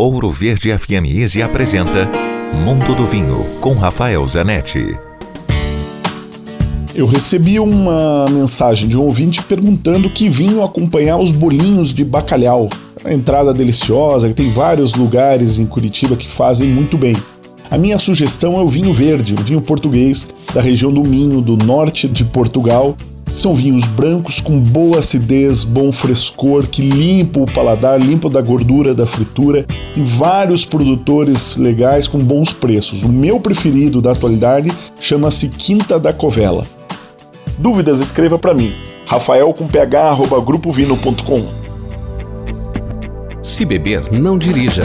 Ouro Verde FM Easy apresenta Mundo do Vinho com Rafael Zanetti. Eu recebi uma mensagem de um ouvinte perguntando que vinho acompanhar os bolinhos de bacalhau. A entrada deliciosa, tem vários lugares em Curitiba que fazem muito bem. A minha sugestão é o vinho verde, o vinho português da região do Minho, do norte de Portugal, são vinhos brancos com boa acidez, bom frescor, que limpam o paladar, limpam da gordura da fritura. e vários produtores legais com bons preços. O meu preferido da atualidade chama-se Quinta da Covela. Dúvidas, escreva para mim. Rafael com ph, grupovino.com. Se beber, não dirija.